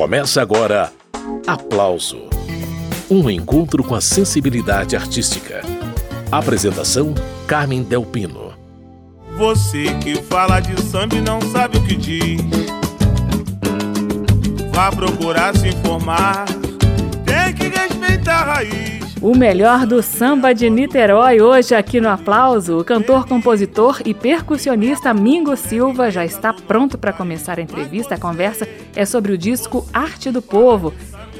Começa agora Aplauso Um encontro com a sensibilidade artística. Apresentação: Carmen Delpino. Você que fala de samba e não sabe o que diz. Vá procurar se informar. Tem que respeitar a raiz. O melhor do samba de Niterói hoje aqui no Aplauso. O cantor, compositor e percussionista Mingo Silva já está pronto para começar a entrevista. A conversa é sobre o disco Arte do Povo.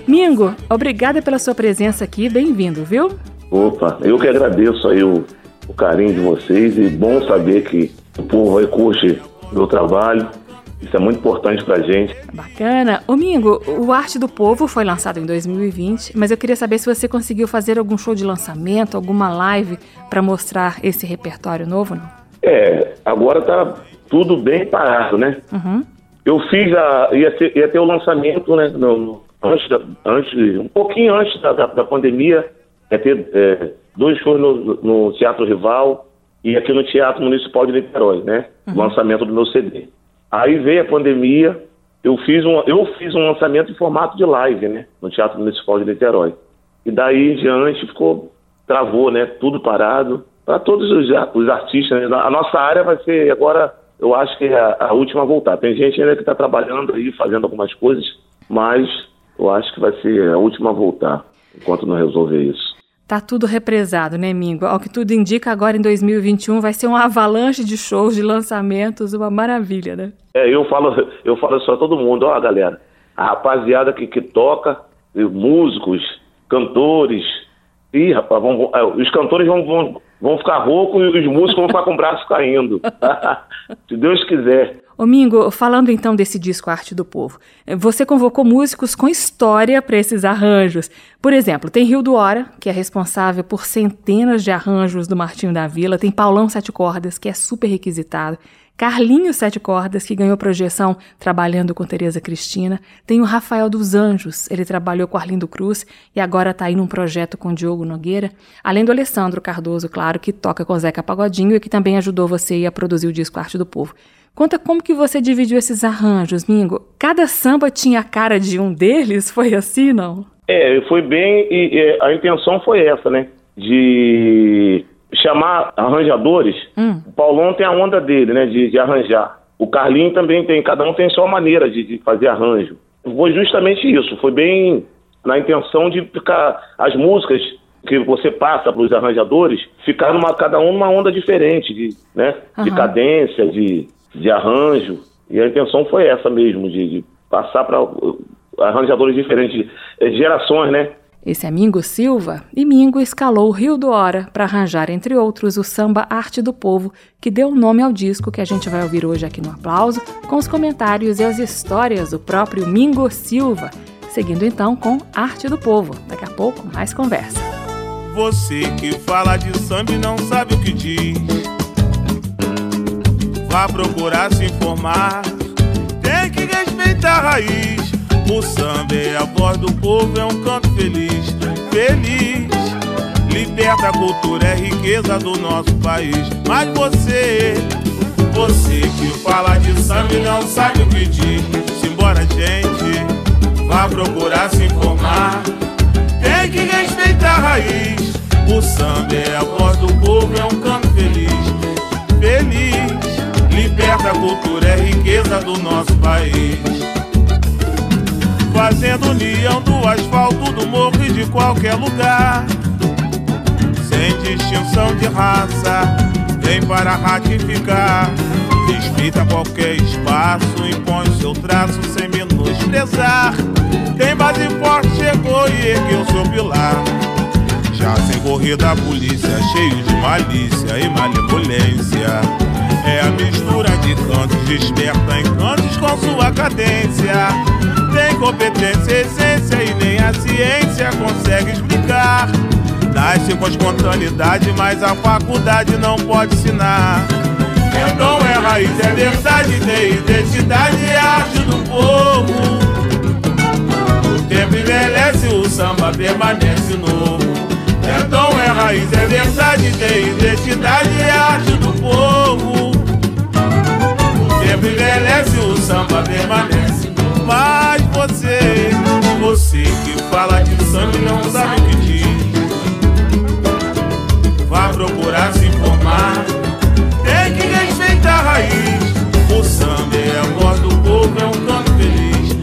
Mingo, obrigada pela sua presença aqui. Bem-vindo, viu? Opa, eu que agradeço aí o, o carinho de vocês e bom saber que o povo aí curte meu trabalho isso é muito importante pra gente. Bacana. Ô Mingo, o Arte do Povo foi lançado em 2020, mas eu queria saber se você conseguiu fazer algum show de lançamento, alguma live para mostrar esse repertório novo, não? É, agora tá tudo bem parado, né? Uhum. Eu fiz a. ia ter, ia ter o lançamento, né? No, antes, da, antes, um pouquinho antes da, da, da pandemia, ia ter é, dois shows no, no, Teatro Rival e aqui no Teatro Municipal de Niterói, né? Uhum. Lançamento do meu CD. Aí veio a pandemia, eu fiz um, eu fiz um lançamento em formato de live, né? No Teatro Municipal de Niterói. E daí em diante ficou, travou, né? Tudo parado. Para todos os, os artistas, né? a nossa área vai ser agora, eu acho que é a, a última a voltar. Tem gente ainda que está trabalhando aí, fazendo algumas coisas, mas eu acho que vai ser a última a voltar, enquanto não resolver isso. Tá tudo represado, né, Mingo? Ao que tudo indica, agora em 2021 vai ser uma avalanche de shows, de lançamentos, uma maravilha, né? É, eu falo, eu falo a todo mundo, ó, galera, a rapaziada que, que toca, músicos, cantores, ih, rapaz, vão, é, os cantores vão, vão, vão ficar roucos e os músicos vão ficar com o braço caindo. Se Deus quiser. Mingo, falando então desse disco Arte do Povo, você convocou músicos com história para esses arranjos. Por exemplo, tem Rio do Hora, que é responsável por centenas de arranjos do Martinho da Vila, tem Paulão Sete Cordas, que é super requisitado, Carlinhos Sete Cordas, que ganhou projeção trabalhando com Tereza Cristina, tem o Rafael dos Anjos, ele trabalhou com Arlindo Cruz e agora está aí num projeto com Diogo Nogueira, além do Alessandro Cardoso, claro, que toca com Zeca Pagodinho e que também ajudou você a produzir o disco Arte do Povo. Conta como que você dividiu esses arranjos, Mingo. Cada samba tinha a cara de um deles? Foi assim, não? É, foi bem. E, e, a intenção foi essa, né? De chamar arranjadores. Hum. O Paulão tem a onda dele, né? De, de, arranjar. O Carlinho também tem. Cada um tem sua maneira de, de fazer arranjo. Foi justamente isso. Foi bem na intenção de ficar. As músicas que você passa para os arranjadores ficar numa, cada um numa onda diferente, de, né? Uhum. de cadência, de de arranjo. E a intenção foi essa mesmo, de, de passar para arranjadores diferentes, gerações, né? Esse é Mingo Silva, e Mingo escalou o Rio do Hora para arranjar, entre outros, o samba Arte do Povo, que deu nome ao disco que a gente vai ouvir hoje aqui no Aplauso, com os comentários e as histórias do próprio Mingo Silva. Seguindo então com Arte do Povo. Daqui a pouco, mais conversa. Você que fala de samba e não sabe o que diz Vá procurar se informar. Tem que respeitar a raiz. O samba é a voz do povo, é um canto feliz, feliz. Liberta a cultura, é riqueza do nosso país. Mas você, você que fala de samba e não sabe o que diz. Simbora, gente, vá procurar se informar. Tem que respeitar a raiz. O samba é a voz do povo, é um canto feliz, feliz. Liberta a cultura, é riqueza do nosso país. Fazendo união do asfalto, do morro e de qualquer lugar. Sem distinção de raça, vem para ratificar. Respeita qualquer espaço, impõe seu traço sem menosprezar. Tem base forte, chegou e ergueu seu pilar. Já sem corrida a polícia, cheio de malícia e malemolência. É a mistura de cantos, desperta encantos com sua cadência. Tem competência, essência e nem a ciência consegue explicar. Nasce com espontaneidade, mas a faculdade não pode ensinar. É dom, é raiz, é verdade, tem identidade e arte do povo. O tempo envelhece, o samba permanece novo. É dom, é raiz, é verdade, tem identidade e arte do povo envelhece, o samba permanece. Mas você, você que fala de samba não sabe o que diz. Vá procurar se informar, tem que respeitar a raiz. O samba é a voz do povo, é um canto feliz.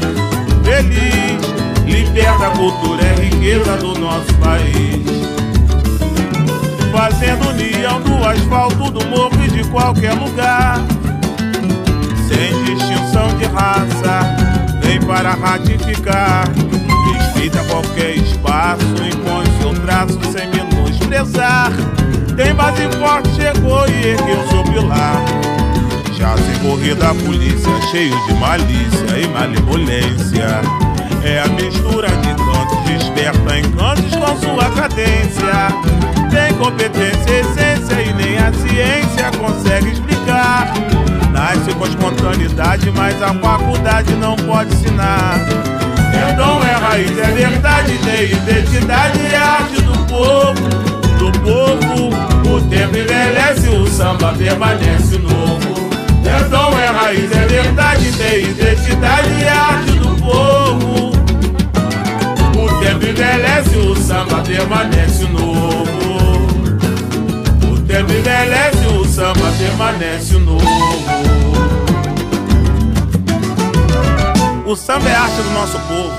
Feliz, liberta a cultura, é a riqueza do nosso país fazendo união do asfalto, do morro e de qualquer lugar. Sem distinção de raça, vem para ratificar. Respeita qualquer espaço, impõe seu traço sem menosprezar. Tem base forte, chegou e ergueu seu pilar. Já sem corrida a polícia, cheio de malícia e malemolência. É a mistura de cantos, desperta encantos com sua cadência. Tem competência, essência e nem a ciência consegue explicar. Nasce com espontaneidade, mas a faculdade não pode ensinar. É dom, é raiz, é verdade, tem identidade, é arte do povo, do povo. O tempo envelhece, o samba permanece novo. É dom, é raiz, é verdade, tem identidade, é arte do povo. O tempo envelhece, o samba permanece novo. O tempo envelhece, samba permanece novo. O samba é arte do nosso povo.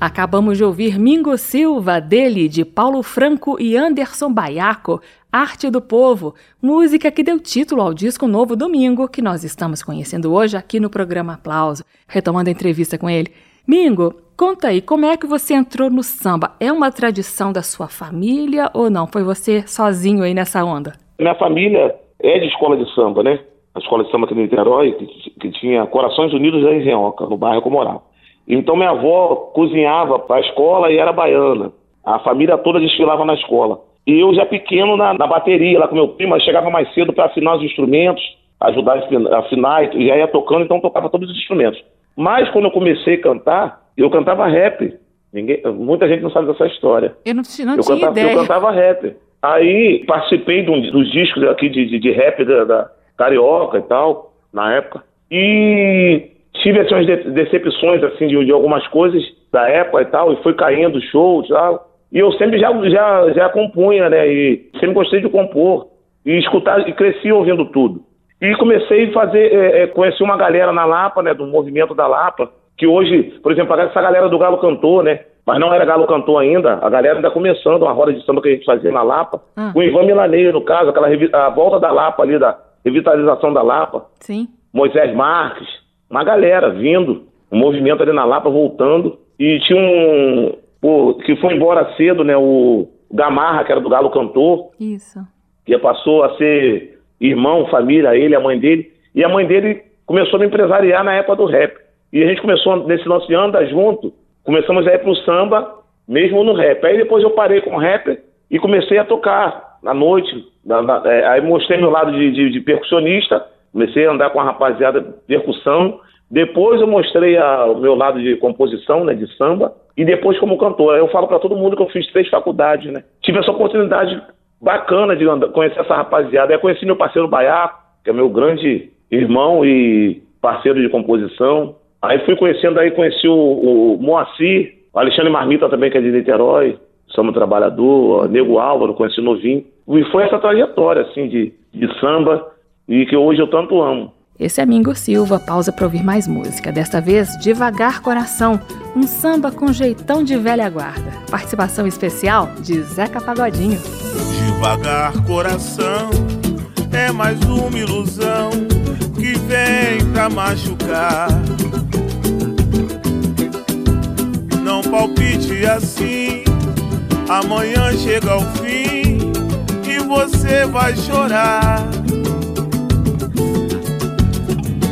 Acabamos de ouvir Mingo Silva, dele, de Paulo Franco e Anderson Baiaco, Arte do Povo, música que deu título ao disco novo Domingo, que nós estamos conhecendo hoje aqui no programa Aplauso, retomando a entrevista com ele. Mingo, conta aí, como é que você entrou no samba? É uma tradição da sua família ou não? Foi você sozinho aí nessa onda? Minha família é de escola de samba, né? a escola de samba aqui no Niterói, que, que tinha Corações Unidos da Engenhoca, no bairro que eu morava. Então minha avó cozinhava para a escola e era baiana. A família toda desfilava na escola. E eu já pequeno na, na bateria, lá com meu primo, chegava mais cedo para afinar os instrumentos, ajudar a afinar, e já ia tocando, então tocava todos os instrumentos. Mas quando eu comecei a cantar, eu cantava rap. Ninguém, muita gente não sabe dessa história. Eu não, não eu tinha cantava, ideia. Eu cantava rap. Aí participei de um, dos discos aqui de, de, de rap da, da carioca e tal, na época. E tive assim, umas decepções assim, de, de, algumas coisas da época e tal, e foi caindo show e tal. E eu sempre já, já, já compunha, né? E sempre gostei de compor. E escutar, e cresci ouvindo tudo. E comecei a fazer, é, é, conheci uma galera na Lapa, né? Do movimento da Lapa, que hoje, por exemplo, essa galera do Galo Cantor, né? Mas não era Galo Cantor ainda, a galera ainda começando, uma roda de samba que a gente fazia na Lapa. Ah. O Ivan Milaneiro, no caso, aquela a volta da Lapa ali, da, revitalização da Lapa. Sim. Moisés Marques, uma galera vindo, um movimento ali na Lapa voltando. E tinha um. O, que foi embora cedo, né? O Gamarra, que era do Galo Cantor. Isso. Que passou a ser irmão, família, ele, a mãe dele. E a mãe dele começou a me empresariar na época do rap. E a gente começou, nesse nosso ano, andar junto. Começamos a ir pro samba, mesmo no rap. Aí depois eu parei com o rap e comecei a tocar na noite, na, na, é, aí mostrei meu lado de, de, de, percussionista, comecei a andar com a rapaziada de percussão. Depois eu mostrei a, o meu lado de composição, né, de samba, e depois como cantor. Eu falo para todo mundo que eu fiz três faculdades, né? Tive essa oportunidade bacana de andar, conhecer essa rapaziada. Aí conheci meu parceiro Baiaco, que é meu grande irmão e parceiro de composição. Aí fui conhecendo aí, conheci o, o Moacir, o Alexandre Marmita também, que é de Niterói, Samba Trabalhador, Nego Álvaro, conheci novinho. E foi essa trajetória, assim, de, de samba e que hoje eu tanto amo. Esse é Mingo Silva, pausa para ouvir mais música. Desta vez, Devagar Coração, um samba com jeitão de velha guarda. Participação especial de Zeca Pagodinho. Devagar Coração é mais uma ilusão que vem pra machucar. Não palpite assim, amanhã chega ao fim você vai chorar.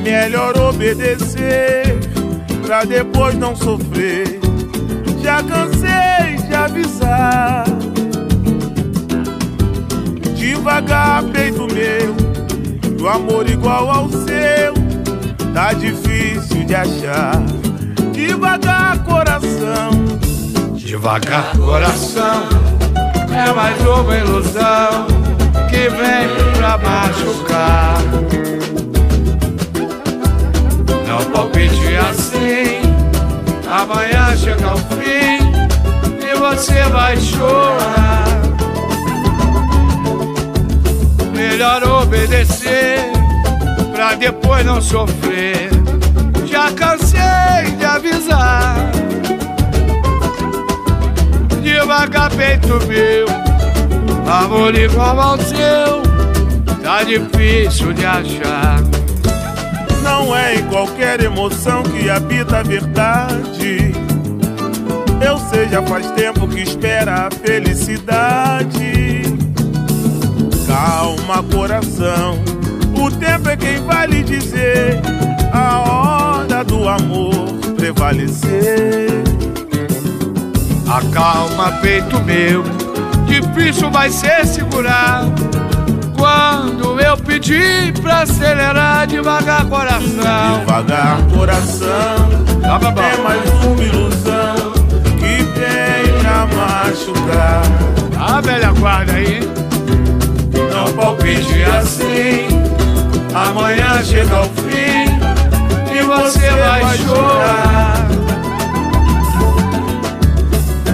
Melhor obedecer pra depois não sofrer. Já cansei de avisar. Devagar, peito meu, do amor igual ao seu, tá difícil de achar. Devagar, coração. Devagar, coração é mais uma ilusão que vem pra machucar. Não palpite assim, amanhã chega ao fim e você vai chorar. Melhor obedecer pra depois não sofrer. Já cansei de avisar devagar peito meu Amor igual ao seu tá difícil de achar. Não é em qualquer emoção que habita a verdade. Eu sei, já faz tempo que espera a felicidade. Calma, coração. O tempo é quem vai lhe dizer a hora do amor prevalecer. Acalma, peito meu, difícil vai ser segurar. Quando eu pedir pra acelerar devagar, coração. Devagar, coração. É mais uma ilusão que vem pra machucar. A velha guarda aí. Palpite assim. Amanhã chega ao fim e você vai chorar.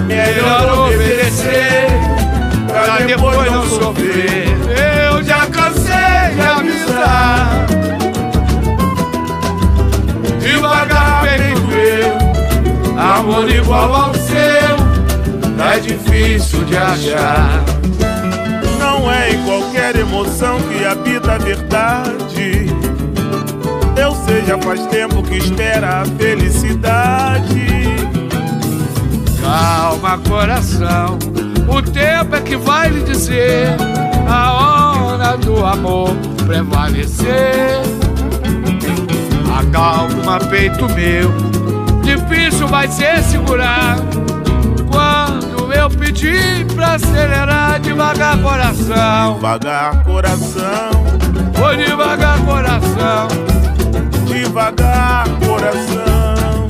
Melhor obedecer pra depois não sofrer. Eu já cansei de avisar. Devagar, peito meu, amor igual ao seu, é difícil de achar. Não é em qualquer emoção que habita a verdade. Eu sei, já faz tempo que espera a felicidade. Calma, coração. O tempo é que vai lhe dizer a hora do amor prevalecer. Acalma, peito meu. Difícil vai ser segurar. Pedir pra acelerar devagar, coração. Devagar, coração. Vou devagar, coração. Devagar, coração.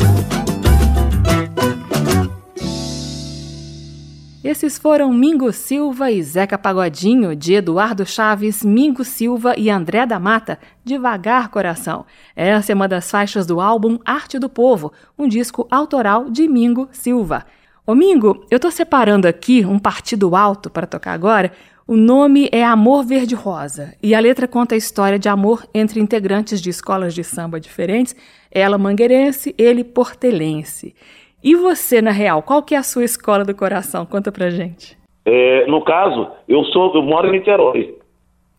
Esses foram Mingo Silva e Zeca Pagodinho, de Eduardo Chaves, Mingo Silva e André da Mata, Devagar Coração. Essa é uma das faixas do álbum Arte do Povo, um disco autoral de Mingo Silva. Ô Mingo, eu tô separando aqui um partido alto para tocar agora. O nome é Amor Verde Rosa e a letra conta a história de amor entre integrantes de escolas de samba diferentes, ela mangueirense, ele portelense. E você, na real, qual que é a sua escola do coração? Conta pra gente. É, no caso, eu sou, eu moro em Niterói.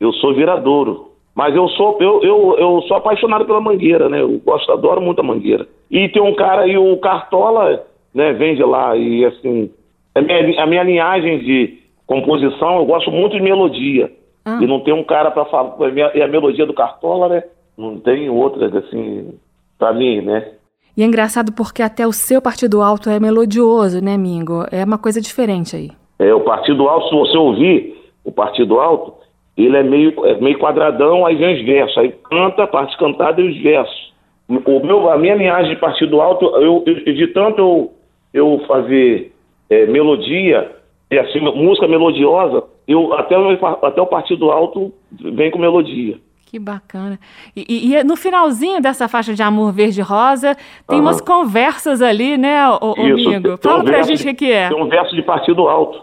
Eu sou viradouro. Mas eu sou, eu, eu, eu sou apaixonado pela mangueira, né? Eu gosto, adoro muito a mangueira. E tem um cara aí, o Cartola, né, vende lá, e assim, a minha, a minha linhagem de composição, eu gosto muito de melodia. Ah. E não tem um cara para falar, e a melodia do Cartola, né? Não tem outra, assim, pra mim, né? E é engraçado porque até o seu partido alto é melodioso, né, Mingo? É uma coisa diferente aí. É, o Partido Alto, se você ouvir o Partido Alto, ele é meio, é meio quadradão, aí vem os versos. Aí canta a parte cantada e os versos. O meu, a minha linhagem de Partido Alto, eu, eu- de tanto eu, eu fazer é, melodia, e assim, música melodiosa, eu, até, o- até o Partido Alto vem com melodia. Que bacana. E, e- e no finalzinho dessa faixa de Amor Verde Rosa, tem umas conversas ali, né, ô Isso, tem Fala um pra gente o que, é. Tem um verso de Partido Alto.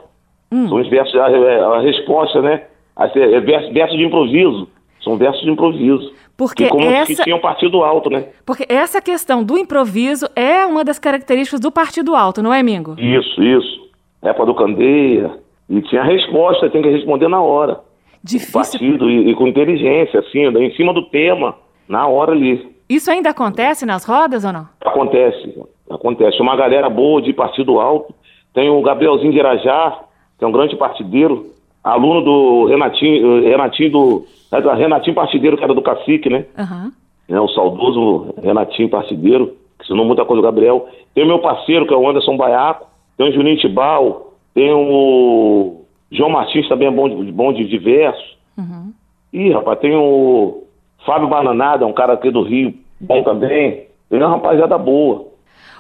Hum. São os versos, a, a resposta, né? Assim, É verso, verso de improviso. São versos de improviso. Porque que como essa- que tinha um partido alto, né? Porque essa questão do improviso é uma das características do partido alto, não é, Mingo? Isso, isso. Época do Candeia. E tinha a resposta, tem que responder na hora. Difícil. Partido e, e com inteligência, assim, em cima do tema, na hora ali. Isso ainda acontece nas rodas ou não? Acontece, acontece. Uma galera boa de partido alto. Tem o Gabrielzinho de Irajá, que é um grande partideiro, aluno do Renatinho, eh, Renatinho do. é do Renatinho Partideiro, que era do Cacique, né? Aham. né, o saudoso Renatinho Partideiro, que ensinou muita coisa do Gabriel. Tem o meu parceiro, que é o Anderson Baiaco, tem o Juninho Tibal, tem o João Martins, também é bom de, bom de diversos. Uhum. Ih, rapaz, tem o Fábio Bananada, um cara aqui do Rio, bom também. Tem uma rapaziada boa.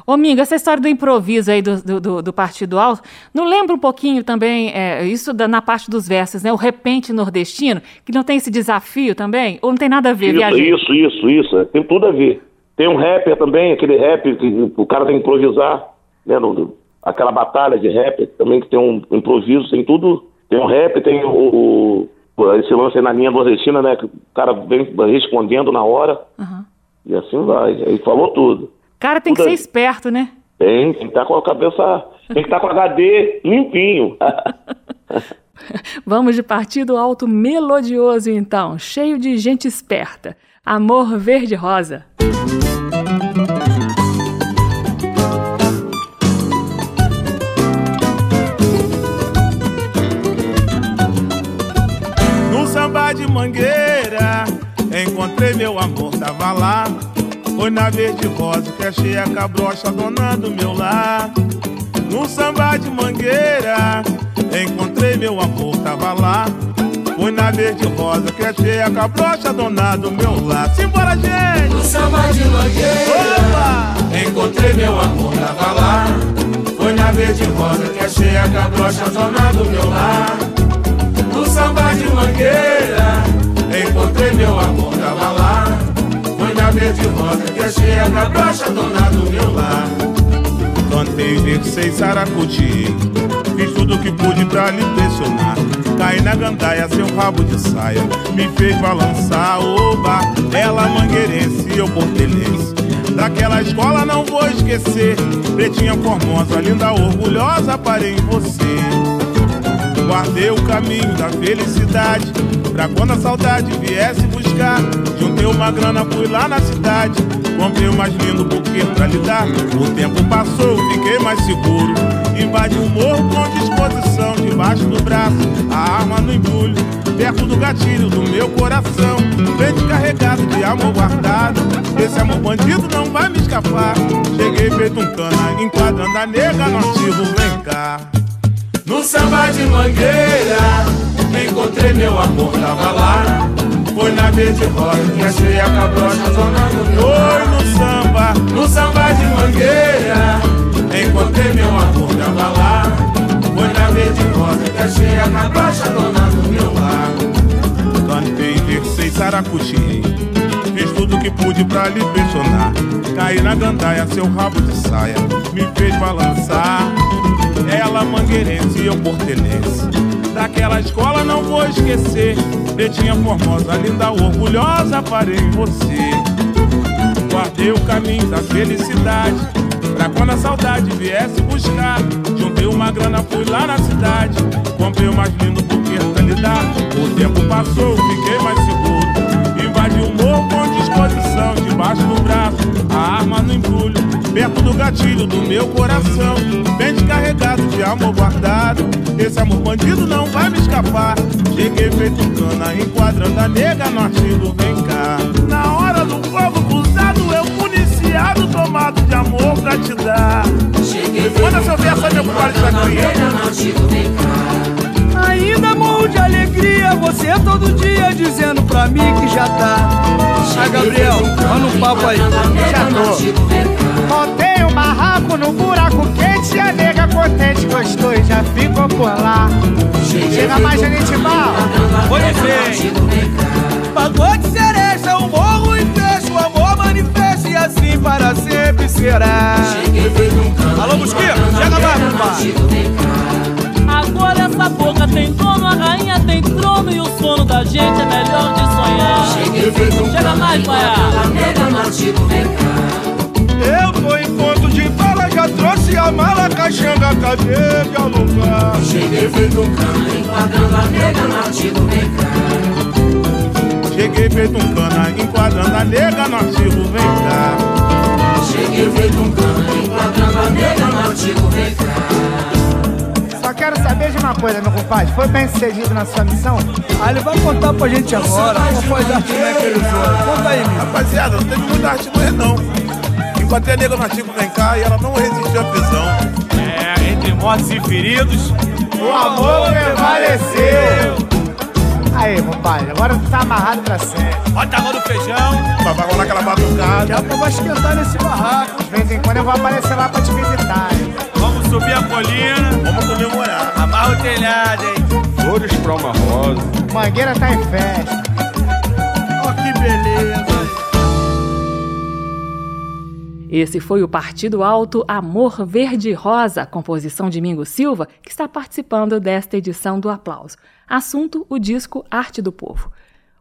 Ô, Mingo, essa história do improviso aí do, do, do- do partido alto, não lembra um pouquinho também, é, isso da- na parte dos versos, né? O repente nordestino, que não tem esse desafio também? Ou não tem nada a ver, Isso, isso, isso, isso, é, tem tudo a ver. Tem um rapper também, aquele rap que o cara tem que improvisar, né? no- aquela batalha de rapper também que tem um improviso, tem tudo. Tem um rap, tem o, o- esse lance aí na linha nordestina, né? Que o cara vem respondendo na hora Aham. e assim vai. Aí falou tudo. Cara, tem que ser esperto, né? Tem, tem que estar com a cabeça, tem que estar com o HD limpinho. Vamos de partido alto melodioso então, cheio de gente esperta. Amor Verde Rosa. No samba de mangueira, encontrei meu amor, tava lá. Foi na verde rosa que achei a cabrocha dona do meu lar. No samba de mangueira, encontrei meu amor, tava lá. Fui na verde rosa que achei a cabrocha dona do meu lar. Simbora, gente! No samba de mangueira, Opa! encontrei meu amor, tava lá. Foi na verde rosa que achei a cabrocha dona do meu lar. No samba de mangueira, encontrei meu amor. Na verde rosa que achei a cabrocha dona do meu lar. Cantei, versei, saracuti Fiz tudo que pude pra lhe impressionar. Caí na gandaia, seu rabo de saia Me fez balançar, oba. Ela mangueirense, eu portelense. Daquela escola não vou esquecer Pretinha formosa, linda, orgulhosa Parei em você. Guardei o caminho da felicidade Pra quando a saudade viesse buscar Juntei uma grana, fui lá na cidade. Comprei o mais lindo buquê pra lhe dar O tempo passou, fiquei mais seguro. Invadi o morro com disposição Debaixo do braço, a arma no embrulho. Perto do gatilho do meu coração Bem carregado de amor guardado. Esse amor bandido não vai me escapar. Cheguei feito um cana, enquadrando a nega no ativo, vem cá. No samba de mangueira, encontrei meu amor, tava lá. Foi na verde rosa que achei a cabrocha zona do meu Foi no samba, no samba de mangueira, encontrei meu amor, tava lá. Foi na verde rosa que achei a cabrocha dona do meu lar. Cantei, versei, saracuti. Fiz tudo que pude pra lhe impressionar. Caí na gandaia, seu rabo de saia me fez balançar. Ela mangueirense e eu portelense. Daquela escola não vou esquecer. Pretinha formosa, linda, orgulhosa, parei em você. Guardei o caminho da felicidade. Pra quando a saudade viesse buscar. Juntei uma grana, fui lá na cidade. Comprei o mais lindo buquê pra lhe. O tempo passou, fiquei mais seguro. Invadi o morro com disposição. Debaixo do braço, a arma no embrulho. Perto do gatilho do meu coração. Bem descarregado de amor guardado. Esse amor bandido não vai me escapar. Cheguei feito cana, enquadrando a nega no artigo, vem cá. Na hora do fogo cruzado, eu municiado, tomado de amor pra te dar. Cheguei Manda seu verso aí, meu compadre Ainda todo dia dizendo pra mim que já tá. Ah, Gabriel, manda um papo aí. Já tô. Montei um barraco no buraco quente e a nega contente gostou e já ficou por lá. Chega mais, gente mal. Pode ser. Pagou de cereja, o morro e fecha, o amor manifesta e assim para sempre será. Alô, Mosquito, chega mais, compadre. Essa boca tem dono, a rainha tem trono e o sono da gente é melhor de sonhar. Chega mais, Baiá. Eu tô em ponto de bala, já trouxe a mala, caixanga, cadê de alugar? Cheguei feito um cano, enquadrando a nega no artigo, vem cá. Cheguei feito um cana, enquadrando a nega no artigo, vem cá. Cheguei feito um cano, enquadrando a nega no artigo, vem cá. Quero saber de uma coisa, meu compadre. Foi bem sucedido na sua missão? Ah, ele vai contar pra gente agora qual foi que ele usou. Conta aí, meu. Rapaziada, não teve muita artimanha não. Enquanto a nega no artigo vem cá e ela não resistiu à prisão. É, entre mortos e feridos, O amor prevaleceu. Aí, compadre, agora tu tá amarrado pra sempre. bota a mão no feijão. Vai rolar aquela batucada. Já que eu vou esquentar nesse barraco. De vez em quando eu vou aparecer lá pra te visitar. hein? Subir a colina, Vamos comemorar. amarra o telhado, hein? Flores pra uma rosa. Mangueira tá em festa. Ó, que beleza. Esse foi o Partido Alto Amor Verde Rosa, composição de Mingo Silva, que está participando desta edição do Aplauso. Assunto: o disco Arte do Povo.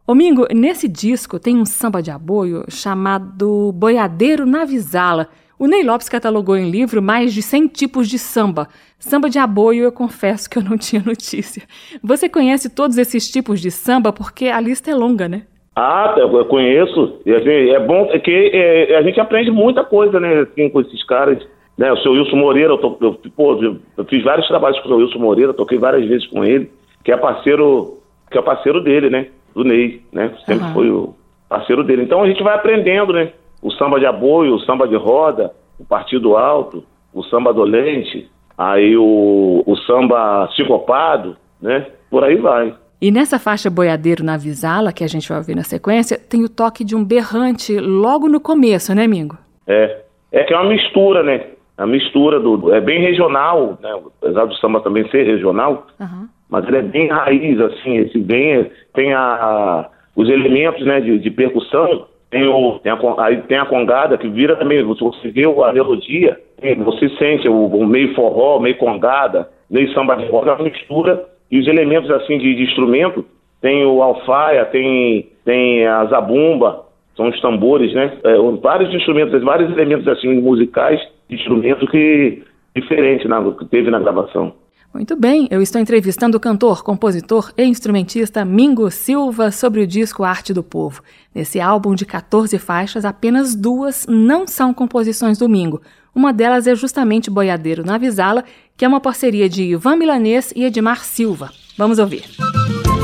Ô Mingo, nesse disco tem um samba de aboio chamado Boiadeiro na Visala, O Ney Lopes catalogou em livro mais de 100 tipos de samba. Samba de aboio, eu confesso que eu não tinha notícia. Você conhece todos esses tipos de samba porque a lista é longa, né? Ah, eu conheço. É bom é que é, a gente aprende muita coisa, né, assim, com esses caras. Né, o seu Wilson Moreira, eu, tô, eu, pô, eu fiz vários trabalhos com o seu Wilson Moreira, toquei várias vezes com ele, que é parceiro, que é parceiro dele, né? Do Ney, né? Sempre uhum. foi o parceiro dele. Então a gente vai aprendendo, né? O samba de aboio, o samba de roda, o partido alto, o samba dolente, aí o, o samba psicopado, né? Por aí vai. E nessa faixa Boiadeiro na Visala, que a gente vai ouvir na sequência, tem o toque de um berrante logo no começo, né, Mingo? É. É que é uma mistura, né? A mistura do. É bem regional, né? Apesar do samba também ser regional, uhum. mas ele é bem raiz, assim, esse bem. Tem a, a os elementos né, de, de percussão, tem, o, tem, a, aí tem a congada, que vira também, você vê a melodia, você sente o, o meio forró, meio congada, meio samba de roda, é mistura e os elementos assim de, de instrumento, tem o alfaia, tem, tem a zabumba, são os tambores, né? É, vários instrumentos, vários elementos assim musicais, instrumentos que diferente na, que teve na gravação. Muito bem, eu estou entrevistando o cantor, compositor e instrumentista Mingo Silva sobre o disco Arte do Povo. Nesse álbum de 14 faixas, apenas duas não são composições do Mingo. Uma delas é justamente Boiadeiro na Visala, que é uma parceria de Ivan Milanês e Edmar Silva. Vamos ouvir. Olha,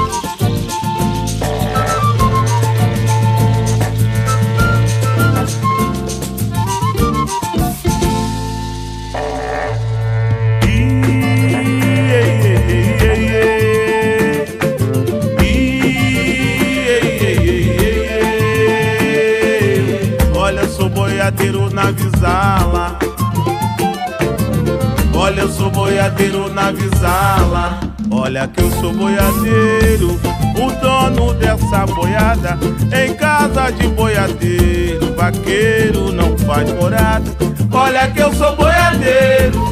Olha que eu sou boiadeiro, o dono dessa boiada. Em casa de boiadeiro, vaqueiro não faz morada. Olha que eu sou boiadeiro,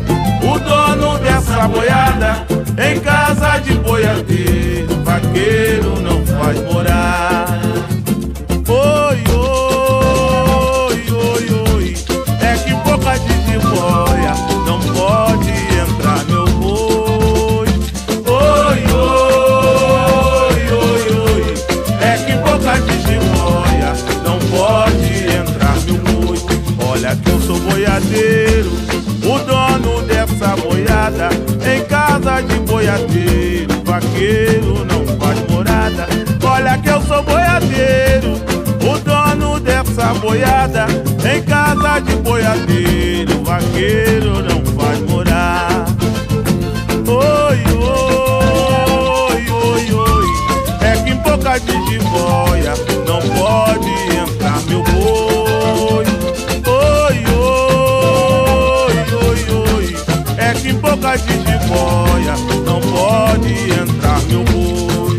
o dono dessa boiada. Em casa de boiadeiro, vaqueiro não faz morada. Boiadeiro, o dono dessa boiada. Em casa de boiadeiro, vaqueiro não faz morada. Olha que eu sou boiadeiro, o dono dessa boiada. Em casa de boiadeiro, vaqueiro não faz morar. Oi, oi, oi, oi. É que em boca de jiboia não pode de jiboia não pode entrar meu boi.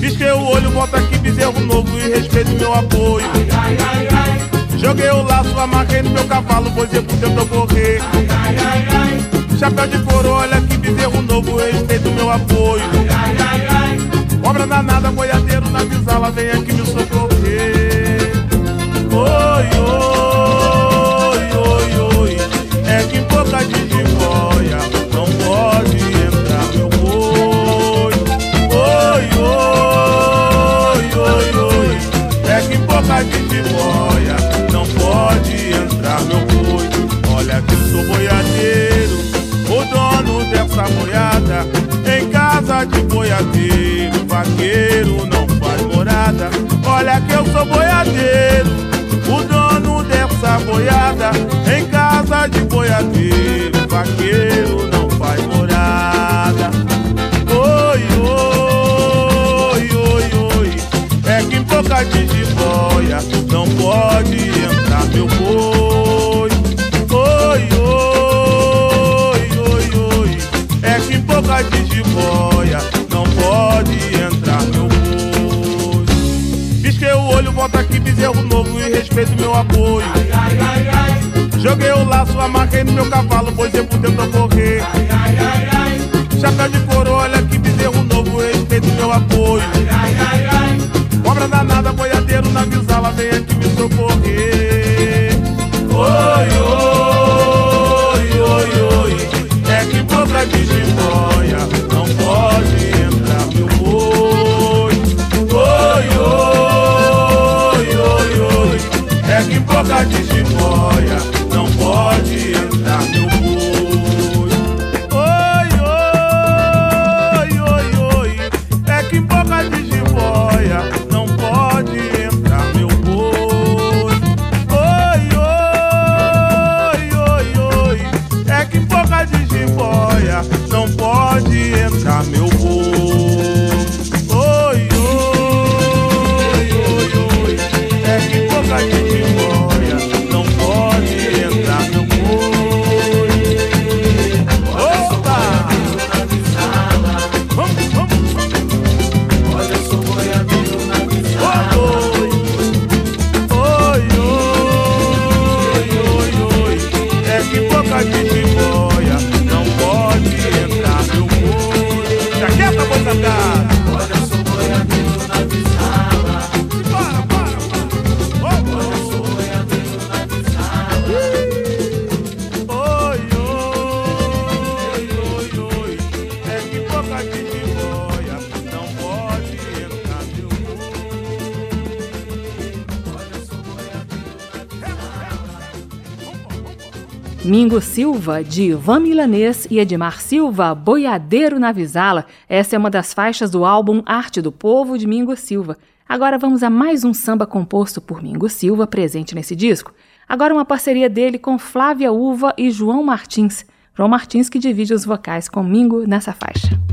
Pisquei o olho, volta aqui, bezerro novo e respeito meu apoio. Ai, ai, ai, Joguei o laço, amarrei no meu cavalo, pois eu tentou correr. Chapéu de couro, olha que bezerro novo, respeito meu apoio. Ai, ai, ai, Obra danada, boiadeiro na visala, vem aqui me boiadeiro, vaqueiro não faz morada. Olha que eu sou boiadeiro, o dono dessa boiada. Em casa de boiadeiro, vaqueiro não faz morada. Oi, oi, oi, oi, é que em boca de jiboia não pode novo e respeito meu apoio. Joguei o laço, amarrei no meu cavalo, pois eu tentou correr. Ai. Chapéu de couro, olha que bezerro novo, respeito meu apoio. Cobra danada, boiadeiro na visala, vem aqui me socorrer. cidade de Moia. De Ivan Milanês e Edmar Silva, Boiadeiro na Visala. Essa é uma das faixas do álbum Arte do Povo, de Mingo Silva. Agora vamos a mais um samba composto por Mingo Silva, presente nesse disco. Agora uma parceria dele com Flávia Uva e João Martins. João Martins que divide os vocais com Mingo nessa faixa.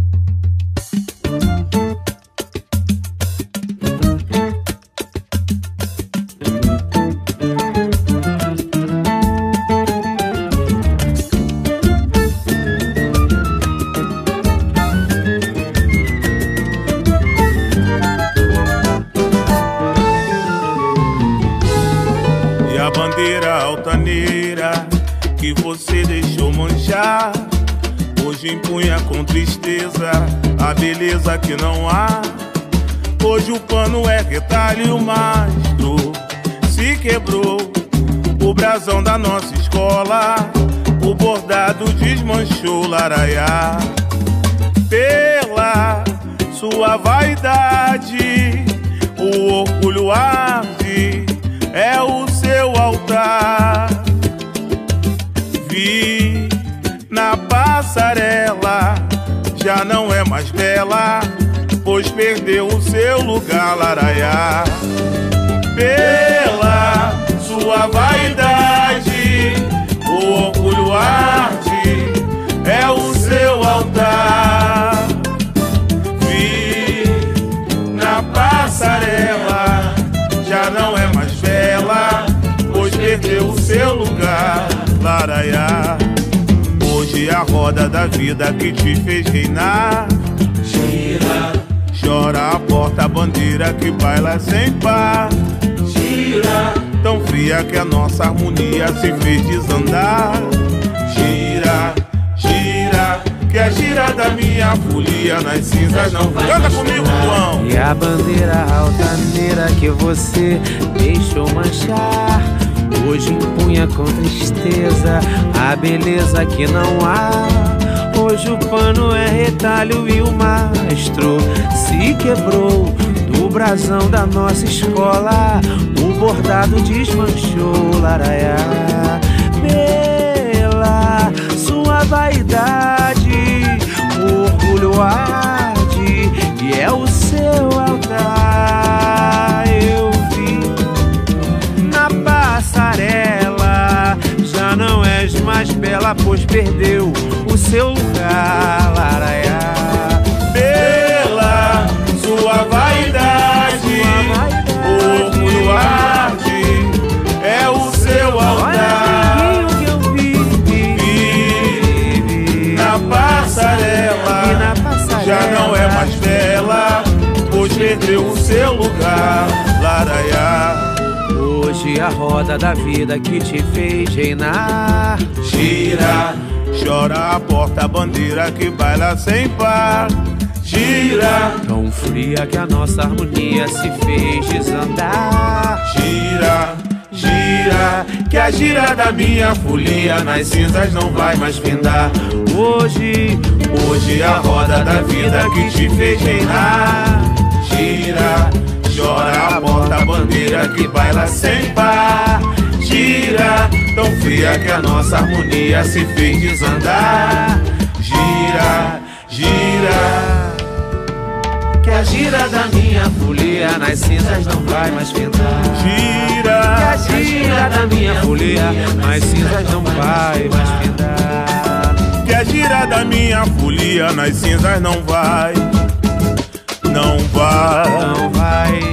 Hoje empunha com tristeza a beleza que não há. Hoje o pano é retalho e o mastro se quebrou. O brasão da nossa escola, o bordado desmanchou laraiá. Pela sua vaidade, o orgulho arde, é o seu altar. Vi na passarela já não é mais bela, pois perdeu o seu lugar, laraiá. Pela sua vaidade, o orgulho arde, é o seu altar. Vi na passarela, seu lugar, laraiá a roda da vida que te fez reinar. Gira, chora a porta bandeira que baila sem par. Gira, tão fria que a nossa harmonia se fez desandar. Gira, gira, que a gira da minha folia nas cinzas não vai. Canta comigo, João. E a bandeira altaneira que você deixou manchar Hoje empunha com tristeza a beleza que não há. Hoje o pano é retalho e o mastro se quebrou do brasão da nossa escola. O bordado desmanchou, laraiá, pela sua vaidade. Bela, pois perdeu hoje a roda da vida que te fez reinar. Gira, chora a porta bandeira que baila sem par. Gira, tão fria que a nossa harmonia se fez desandar. Gira, gira, que a gira da minha folia nas cinzas não vai mais findar. Hoje, hoje a roda da vida que te fez reinar. Gira, chora a porta-bandeira que baila sem par. Gira, tão fria que a nossa harmonia se fez desandar. Gira, gira. Que a gira da minha folia nas cinzas não vai mais pintar. Gira, que a gira da minha folia nas cinzas não vai mais pintar. Que a gira da minha folia nas cinzas não vai não vai, não vai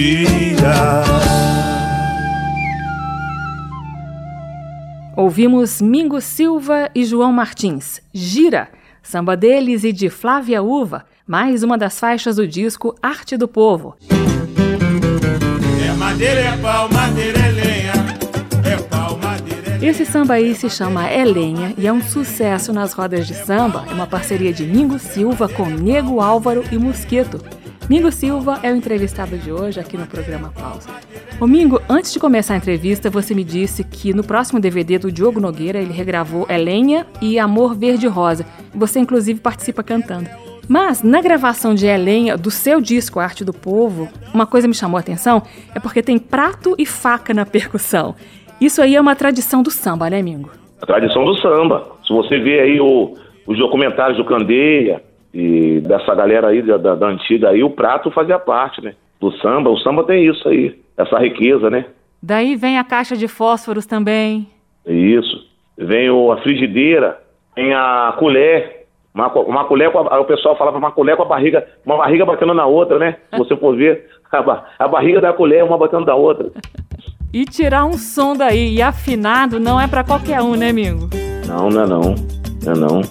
girar. Ouvimos Mingo Silva e João Martins, Gira, samba deles e de Flávia Uva, mais uma das faixas do disco Arte do Povo. É madeira, é pau, madeira, é lenha, é pau, esse samba aí se chama É Lenha e é um sucesso nas rodas de samba. É uma parceria de Mingo Silva com Nego Álvaro e Mosquito. Mingo Silva é o entrevistado de hoje aqui no programa Pausa. Ô Mingo, antes de começar a entrevista, você me disse que no próximo DVD do Diogo Nogueira ele regravou É Lenha e Amor Verde Rosa. Você inclusive participa cantando. Mas na gravação de Elenha, do seu disco Arte do Povo, uma coisa me chamou a atenção é porque tem prato e faca na percussão. Isso aí é uma tradição do samba, né, Mingo? A tradição do samba. Se você vê aí o, os documentários do Candeia e dessa galera aí da, da, antiga aí, o prato fazia parte, né? Do samba. O samba tem isso aí, essa riqueza, né? Daí vem a caixa de fósforos também. Isso. Vem o, a frigideira, tem a colher. Uma, uma colher, com a, o pessoal falava uma colher com a barriga, uma barriga batendo na outra, né? Se você for ver, a, a barriga da colher, uma batendo da outra. E tirar um som daí e afinado não é para qualquer um, né, amigo? Não, não é não. Não é não.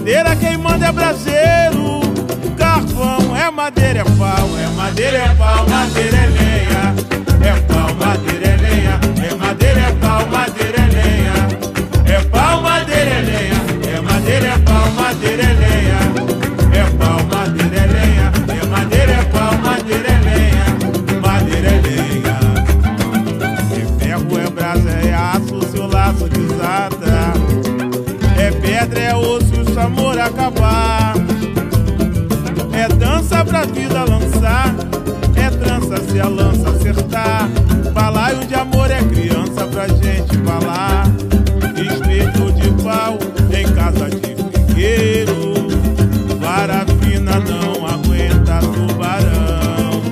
madeira quem manda é braseiro, carvão é madeira, é pau, é madeira, é pau, madeira é lenha. acabar. É dança pra vida lançar, é trança se a lança acertar. Balaio de amor é criança pra gente falar. Espeto de pau em casa de figueiro. Vara fina não aguenta tubarão.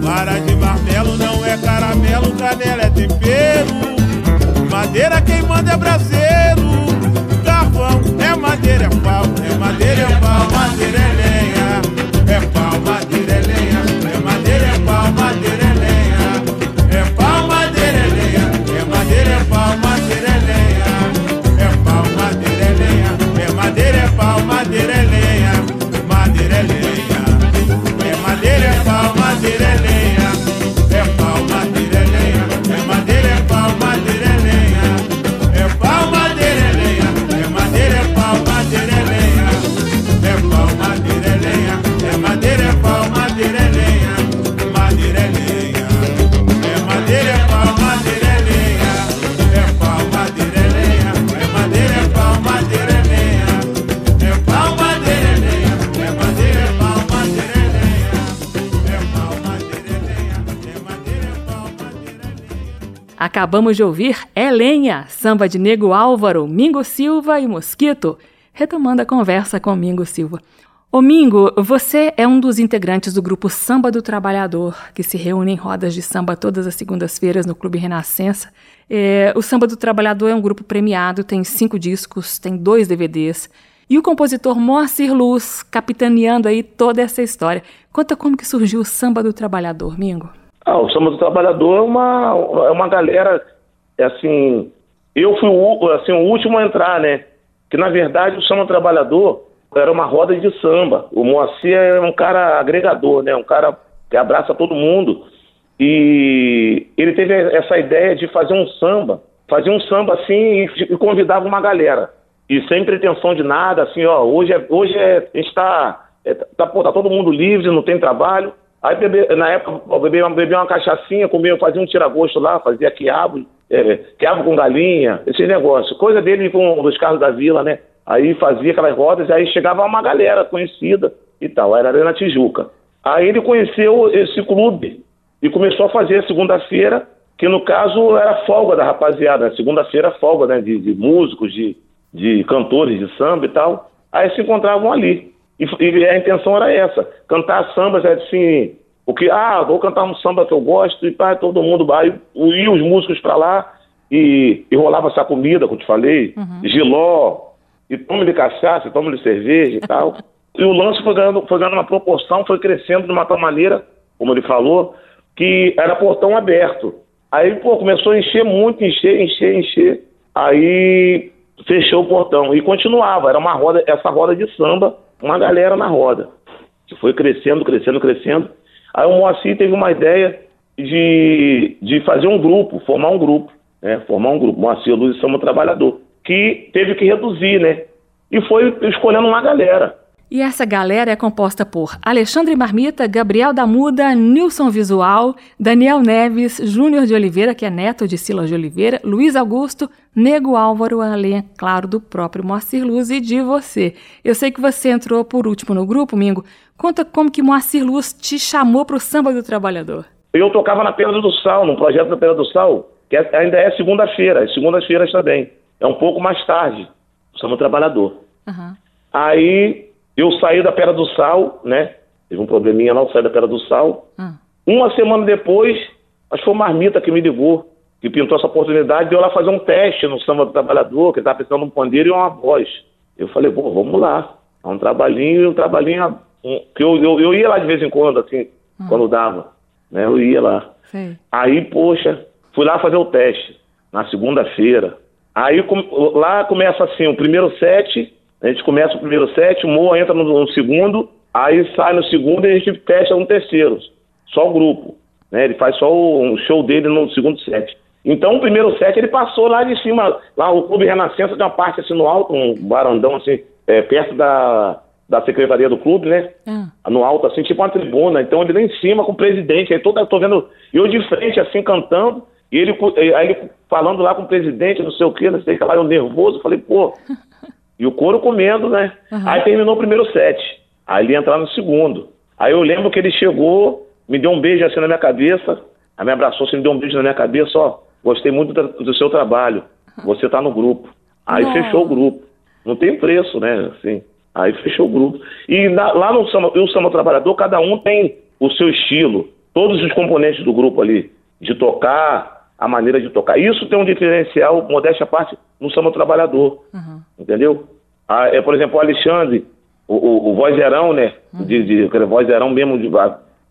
Vara de martelo não é caramelo, canela é tempero. Madeira quem manda é braseiro. Acabamos de ouvir É Lenha, samba de Nego Álvaro, Mingo Silva e Mosquito, retomando a conversa com Mingo Silva. Ô Mingo, você é um dos integrantes do grupo Samba do Trabalhador, que se reúne em rodas de samba todas as segundas-feiras no Clube Renascença. É, o Samba do Trabalhador é um grupo premiado, tem cinco discos, tem dois DVDs. E o compositor Moacir Luz, capitaneando aí toda essa história. Conta como que surgiu o Samba do Trabalhador, Mingo. Ah, o Samba do Trabalhador é uma, é uma galera, é assim, eu fui o, assim, o último a entrar, né? Que na verdade o Samba do Trabalhador era uma roda de samba. O Moacir é um cara agregador, né? Um cara que abraça todo mundo. E ele teve essa ideia de fazer um samba, fazer um samba assim e, convidava uma galera. E sem pretensão de nada, assim, ó, hoje é, hoje é, a gente tá, é, tá, pô, tá todo mundo livre, não tem trabalho. Aí bebe, na época bebia, bebia uma cachaçinha, comia, fazia um tiragosto lá, fazia quiabo, é, quiabo com galinha, esse negócio. Coisa dele com os carros da vila, né? Aí fazia aquelas rodas, aí chegava uma galera conhecida e tal, era Arena Tijuca. Aí ele conheceu esse clube e começou a fazer segunda-feira que no caso era folga da rapaziada, segunda-feira folga, né, de, de músicos, de, de cantores de samba e tal, aí se encontravam ali. E, e a intenção era essa, cantar sambas, assim, o que, ah, vou cantar um samba que eu gosto, e pá, todo mundo vai, ia os músicos para lá, e, e, rolava essa comida, como eu te falei, uhum. giló, e tome de cachaça, tome de cerveja e tal. e o lance foi ganhando, foi ganhando uma proporção, foi crescendo de uma tal maneira, como ele falou, que era portão aberto. Aí, pô, começou a encher muito, encher, encher, encher. Aí fechou o portão e continuava. Era uma roda, essa roda de samba, uma galera na roda. Que foi crescendo, crescendo, crescendo. Aí o Moacir teve uma ideia de, de fazer um grupo, formar um grupo, né? Formar um grupo, Moacir Luz e Samba Trabalhador, que teve que reduzir, né? E foi escolhendo uma galera. E essa galera é composta por Alexandre Marmita, Gabriel da Muda, Nilson Visual, Daniel Neves, Júnior de Oliveira, que é neto de Silas de Oliveira, Luiz Augusto, Nego Álvaro, além, é claro, do próprio Moacir Luz e de você. Eu sei que você entrou por último no grupo, Mingo. Conta como que Moacir Luz te chamou para o Samba do Trabalhador. Eu tocava na Pedra do Sal, no projeto da Pedra do Sal, que é, ainda é segunda-feira, segundas-feiras também. É um pouco mais tarde, o Samba do Trabalhador. Uhum. Aí eu saí da Pedra do Sal, né? Teve um probleminha lá, eu saí da Pedra do Sal. Hum. Uma semana depois, acho que foi o Marmita que me ligou, que pintou essa oportunidade de eu lá fazer um teste no Samba do Trabalhador, que estava precisando de um pandeiro e uma voz. Eu falei, pô, vamos lá. É um trabalhinho, um trabalhinho um, que eu, eu, eu, ia lá de vez em quando, assim, hum. quando dava. Né? Eu ia lá. Sim. Aí, poxa, fui lá fazer o teste, na segunda-feira. Aí com, lá começa assim, o primeiro set, a gente começa o primeiro set, o Moa entra no, no, segundo, aí sai no segundo e a gente testa no terceiro. Só o grupo. Né? Ele faz só o um show dele no segundo set. Então, o primeiro set ele passou lá de cima, lá o Clube Renascença tem uma parte assim no alto, um barandão assim, é, perto da, da secretaria do clube, né? Ah. No alto, assim, tipo uma tribuna. Então, ele lá em cima com o presidente. Aí todo, eu tô vendo eu de frente, assim, cantando, e ele, aí ele falando lá com o presidente, não sei o quê, não sei o que lá, eu nervoso. Falei, pô, E o couro comendo, né? Uhum. Aí terminou o primeiro set. Aí ele entrar no segundo. Aí eu lembro que ele chegou, me deu um beijo assim na minha cabeça, aí me abraçou, assim, me deu um beijo na minha cabeça, ó, gostei muito do, seu trabalho, você tá no grupo. Aí fechou o grupo. Não tem preço, né? Assim, aí fechou o grupo. E na, lá no Samba, o Samba Trabalhador, cada um tem o seu estilo, todos os componentes do grupo ali, de tocar, a maneira de tocar. Isso tem um diferencial, modéstia à parte, no Samba Trabalhador. Uhum entendeu? Ah, é, por exemplo, o Alexandre, o, o, o vozeirão, né? Uhum. De, de, de vozeirão mesmo de,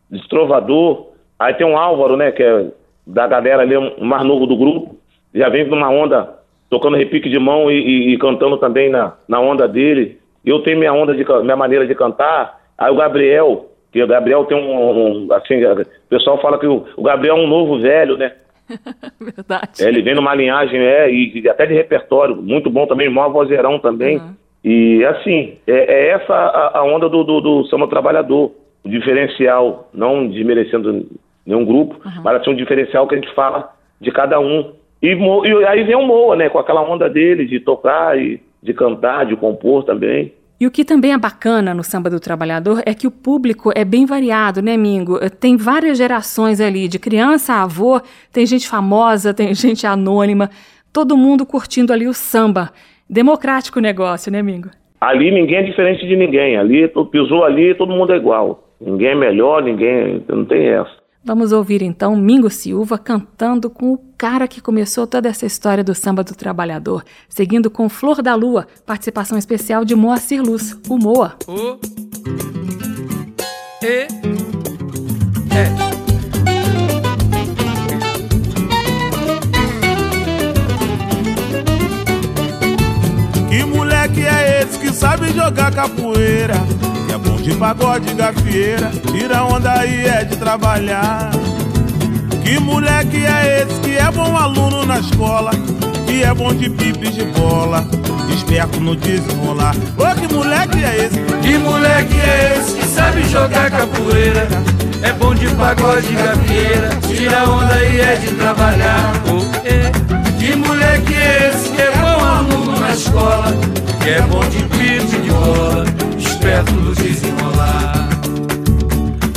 de trovador. Aí tem um Álvaro, né? Que é da galera ali, um mais novo do grupo. Já vem numa onda, tocando repique de mão e, e, e, cantando também na, na onda dele. Eu tenho minha onda de minha maneira de cantar. Aí o Gabriel, que o Gabriel tem um, um assim, o pessoal fala que o, o Gabriel é um novo velho, né? Verdade. É, ele vem numa linhagem, é, e, e, até de repertório, muito bom também, maior vozeirão também. Uhum. E assim, é, é essa a, a, onda do, do, do Samba Trabalhador, o diferencial, não desmerecendo nenhum grupo, uhum. mas assim, um diferencial que a gente fala de cada um. E, e aí vem o Moa, né, com aquela onda dele de tocar e de cantar, de compor também. E o que também é bacana no Samba do Trabalhador é que o público é bem variado, né, Mingo? Tem várias gerações ali, de criança a avô, tem gente famosa, tem gente anônima, todo mundo curtindo ali o samba. Democrático o negócio, né, Mingo? Ali ninguém é diferente de ninguém. Ali, pisou ali, todo mundo é igual. Ninguém é melhor, ninguém. Não tem essa. Vamos ouvir então Mingo Silva cantando com o cara que começou toda essa história do samba do trabalhador, seguindo com Flor da Lua, participação especial de Moacir Luz, o Moa. O, e, é. Moleque é esse que sabe jogar capoeira? é bom de pagode, gafieira, tira onda aí é de trabalhar. Que moleque é esse que é bom aluno na escola, que é bom de pipes de bola, esperto no desenrolar. Ô, que moleque é esse? Que moleque é esse que sabe jogar capoeira? É bom de pagode, gafieira, tira onda aí é de trabalhar. Oh, é. Que moleque esse que é bom aluno na escola, que é bom de pipe de bola? perto do desenrolar.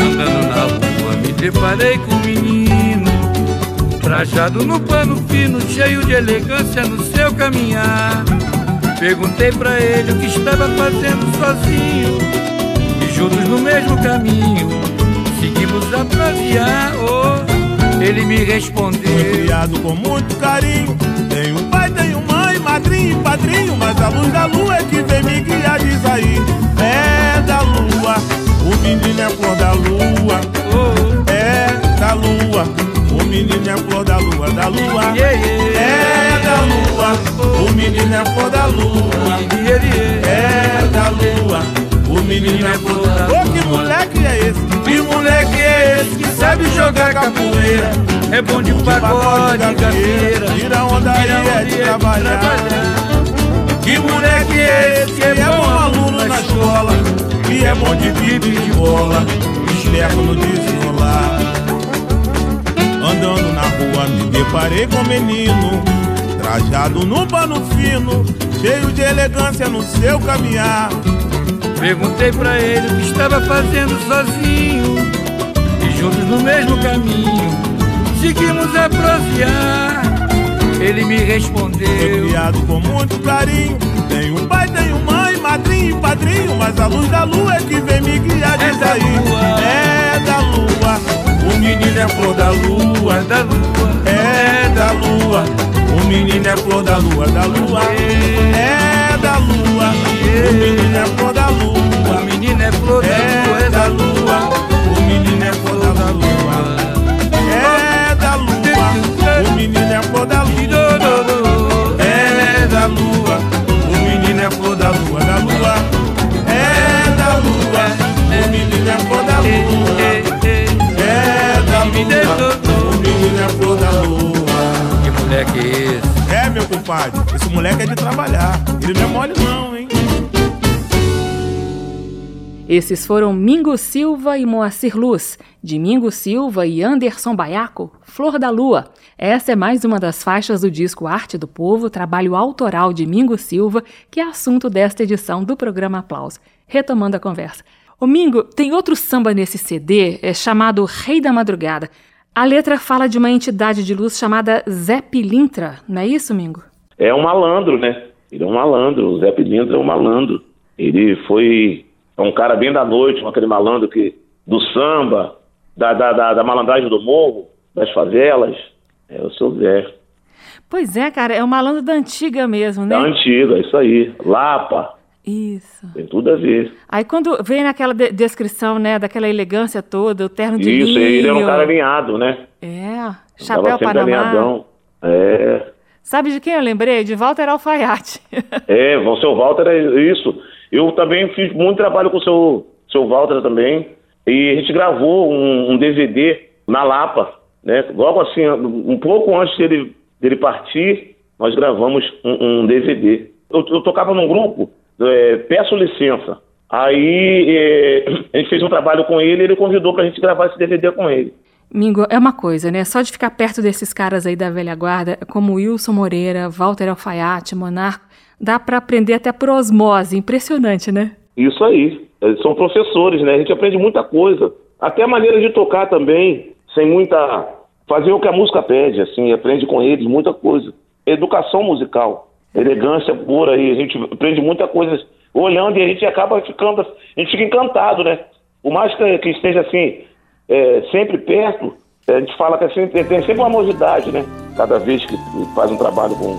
Andando na rua, me deparei com um menino. Trajado no pano fino, cheio de elegância no seu caminhar. Perguntei pra ele o que estava fazendo sozinho. E juntos no mesmo caminho, seguimos a prazear. Oh, ele me respondeu. Fui criado com muito carinho. Tenho pai, tenho mãe, madrinho e padrinho. Mas a luz da lua é que vem me guiar, diz aí. É da lua, o menino é flor da lua. Oh, É da lua. O menino é flor da lua, da lua. É da lua. O menino é flor da lua. É da lua. O menino é flor da lua. Que moleque é esse? Que é sabe jogar capoeira? É bom de pagode, gafeira. Tira onda aí, é de trabalhar. Que moleque é esse que é é bom bom aluno na escola. Que é bom de bibi de bola. Esperto no desenrolar. Andando na rua me deparei com um menino Trajado num pano fino Cheio de elegância no seu caminhar Perguntei pra ele o que estava fazendo sozinho. E juntos no mesmo caminho Seguimos a prosear Ele me Fui respondeu criado com muito carinho. Tenho pai, tenho mãe, madrinho e padrinho. Mas a luz da lua é que vem me guiar É diz da aí. lua. É da lua. O menino é flor da lua. Da lua. É da lua, o menino é flor da lua, da lua. É. Da lua, o menino é flor da lua. Menino é flor da lua, É da lua, o menino é flor da lua. É da lua, o menino é flor da lua. É da lua, o menino é flor da lua, da lua. É da lua, o menino é flor da lua. É da lua, o menino é flor da lua. Que moleque é esse? É, meu compadre, esse moleque é de trabalhar. Ele não é mole não, hein? Esses foram Mingo Silva e Moacir Luz, de Mingo Silva e Anderson Baiaco, Flor da Lua. Essa é mais uma das faixas do disco Arte do Povo, trabalho autoral de Mingo Silva, que é assunto desta edição do programa Aplauso. Retomando a conversa. Ô Mingo, tem outro samba nesse CD, é chamado Rei da Madrugada. A letra fala de uma entidade de luz chamada Zé Pilintra, não é isso, Mingo? É um malandro, né? Ele é um malandro, o Zé Pilintra é um malandro. Ele foi é um cara bem da noite, um aquele malandro que do samba, da, da, da, da malandragem do morro, das favelas. É o seu Zé. Pois é, cara, é um malandro da antiga mesmo, né? Da antiga, isso aí. Lapa, Isso. tem tudo a ver. Aí quando vem naquela de- descrição, né, daquela elegância toda, o terno de Isso, linho. ele era um cara alinhado, né? É, chapéu Panamá. alinhadão. É, Sabe de quem eu lembrei? De Walter Alfaiate. é, o seu Walter é isso. Eu também fiz muito trabalho com o seu, seu Walter também. E a gente gravou um, um DVD na Lapa, né? Logo assim, um pouco antes dele, dele partir, nós gravamos um, um DVD. Eu, eu tocava num grupo, é, Peço Licença. Aí é, a gente fez um trabalho com ele e ele convidou pra gente gravar esse DVD com ele. Mingo, é uma coisa, né? Só de ficar perto desses caras aí da velha guarda, como Wilson Moreira, Walter Alfaiate, Monarco, dá pra aprender até por osmose. Impressionante, né? Isso aí. Eles são professores, né? A gente aprende muita coisa. Até a maneira de tocar também, sem muita. fazer o que a música pede, assim, aprende com eles muita coisa. Educação musical, elegância pura aí, a gente aprende muita coisa olhando e a gente acaba ficando. A gente fica encantado, né? Por mais que esteja assim, é, sempre perto, a gente fala que é sempre, tem sempre uma novidade, né? Cada vez que faz um trabalho com,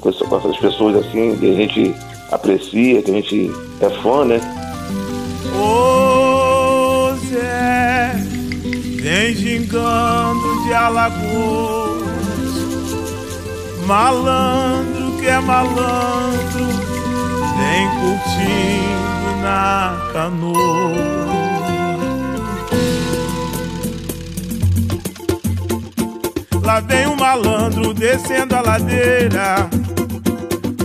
com essa- com essas pessoas assim, que a gente aprecia, que a gente é fã, né? Ô Zé, vem gingando de Alagoas, malandro que é malandro, vem curtindo na canoa. Lá vem um malandro descendo a ladeira,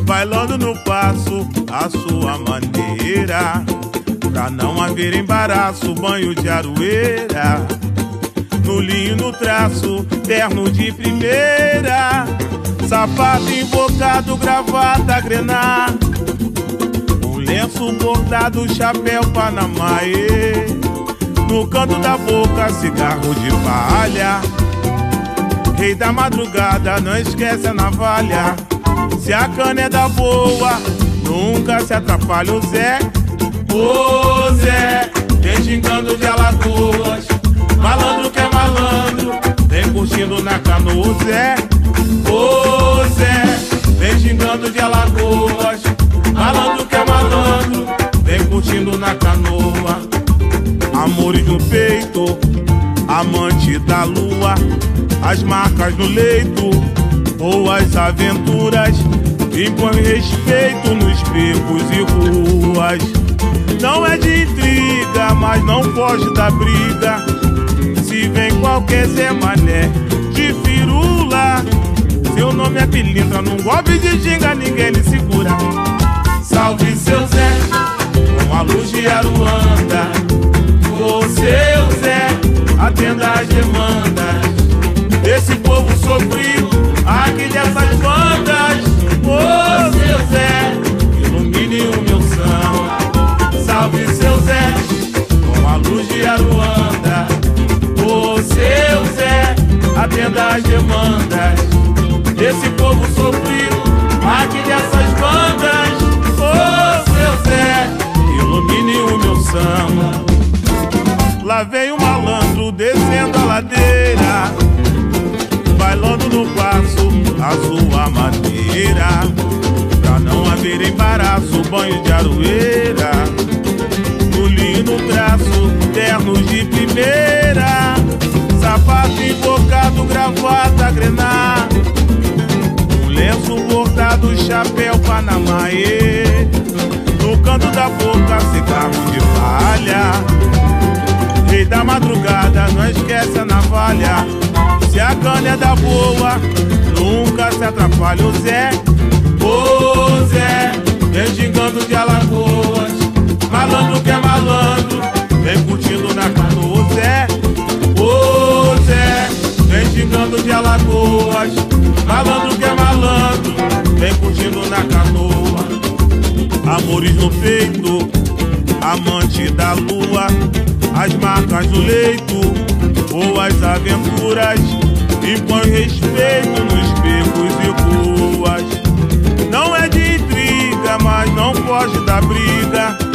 bailando no passo a sua maneira. Pra não haver embaraço, banho de aroeira. No linho, no traço, terno de primeira. Sapato invocado, gravata, grená. Um lenço bordado, chapéu panamaê. No canto da boca, cigarro de palha. Rei da madrugada, não esquece a navalha. Se a cana é da boa, nunca se atrapalha o Zé. Ô Zé, vem xingando de alagoas. Malandro que é malandro, vem curtindo na canoa Zé. Ô Zé, vem xingando de alagoas. Malandro que é malandro, vem curtindo na canoa. Amores no peito, amante da lua, as marcas no leito, ou as aventuras, impõe respeito nos becos e ruas. Não é de intriga, mas não foge da briga. Se vem qualquer Zé Mané de firula, seu nome é pilintra, num golpe de ginga ninguém lhe segura. Salve seu Zé, com a luz de Aruanda. Ô seu Zé, atenda as demandas desse povo sofrido, luz de Aruanda. Ô seu Zé, atenda as demandas desse povo sofrido, aqui dessas bandas. Ô seu Zé, ilumine o meu samba. Lá vem o malandro descendo a ladeira, bailando no passo a sua maneira. Pra não haver embaraço, banho de aroeira, ternos de primeira, sapato invocado, gravata, grenar, um lenço bordado, chapéu panamaê, no canto da boca, cigarro de palha. Rei da madrugada, não esquece a navalha. Se a cana é da boa, nunca se atrapalha o Zé. Ô Zé, vem xingando de alagoas. Malandro que é malandro, vem curtindo na canoa. Zé, ô Zé, vem xingando de alagoas. Malandro que é malandro, vem curtindo na canoa. Amores no peito, amante da lua as marcas do leito ou as aventuras impõe respeito nos becos e ruas. Não é de intriga, mas não foge da briga.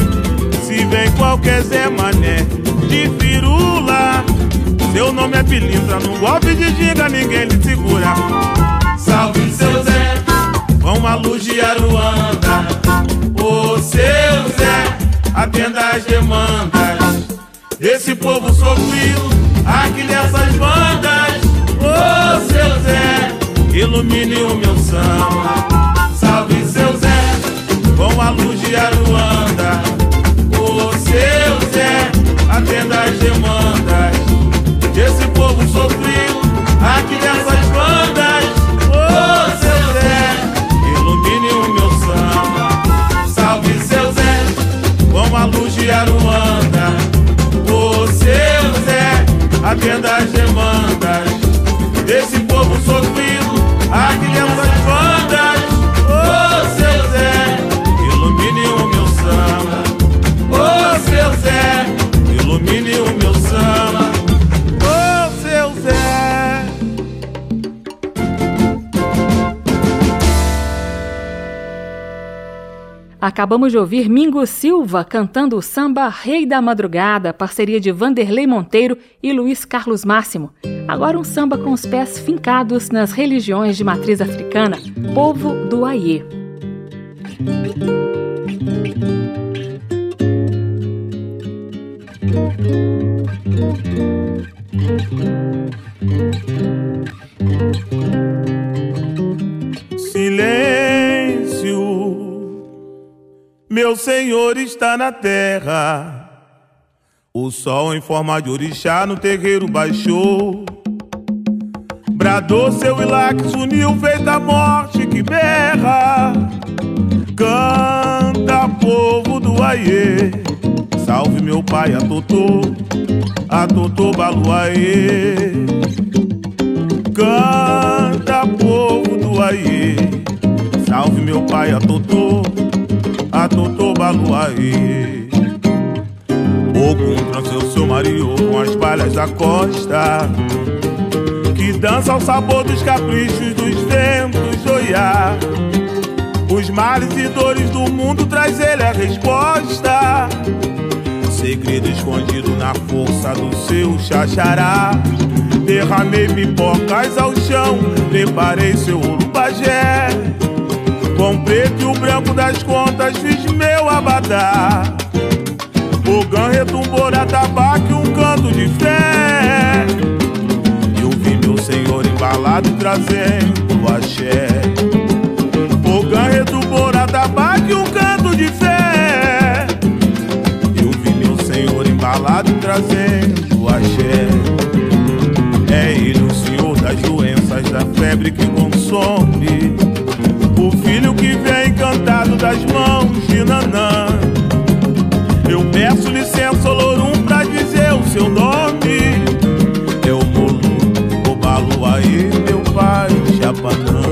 Se vem qualquer Zé Mané de firula, seu nome é pilintra, no golpe de giga ninguém lhe segura. Salve seu Zé, com a luz de Aruanda. Ô seu Zé, atenda as demandas desse povo sofrido, aqui dessas bandas. Ô seu Zé, ilumine o meu samba. Salve seu Zé, com a luz de Aruanda. Ô seu Zé, atenda as demandas desse povo sofrido, aqui dessas bandas. Ô seu Zé, ilumine o meu samba. Salve seu Zé, com a luz de Aruanda seu Zé, atenda as demandas Acabamos de ouvir Mingo Silva cantando o samba Rei da Madrugada, parceria de Vanderlei Monteiro e Luiz Carlos Máximo. Agora um samba com os pés fincados nas religiões de matriz africana, povo do Aie. Meu Senhor está na terra. O sol em forma de orixá no terreiro baixou. Bradou seu ilax, uniu, feita a morte que berra. Canta, povo do Aie. Salve meu pai, a Totô, a Totô Baluaê. Canta, povo do Aie. Salve meu pai, a Totô a Totô Baluaê. Ogum transeu seu marido com as palhas da costa. que dança ao sabor dos caprichos dos ventos olhar. Os males e dores do mundo traz ele a resposta. Segredo escondido na força do seu chachará. Derramei pipocas ao chão, preparei seu urubagé. Preto e o branco das contas fiz meu abadá. O gan retumbou na tabaco um canto de fé. E ouvi meu senhor embalado trazendo axé. O gan retumbou na tabaco um canto de fé. E ouvi meu senhor embalado trazendo axé. É ele o senhor das doenças, da febre que consome. Filho que vem encantado das mãos de Nanã. Eu peço licença, Olorum, pra dizer o seu nome. Eu molo, o Baluaí, meu pai, Chapanã.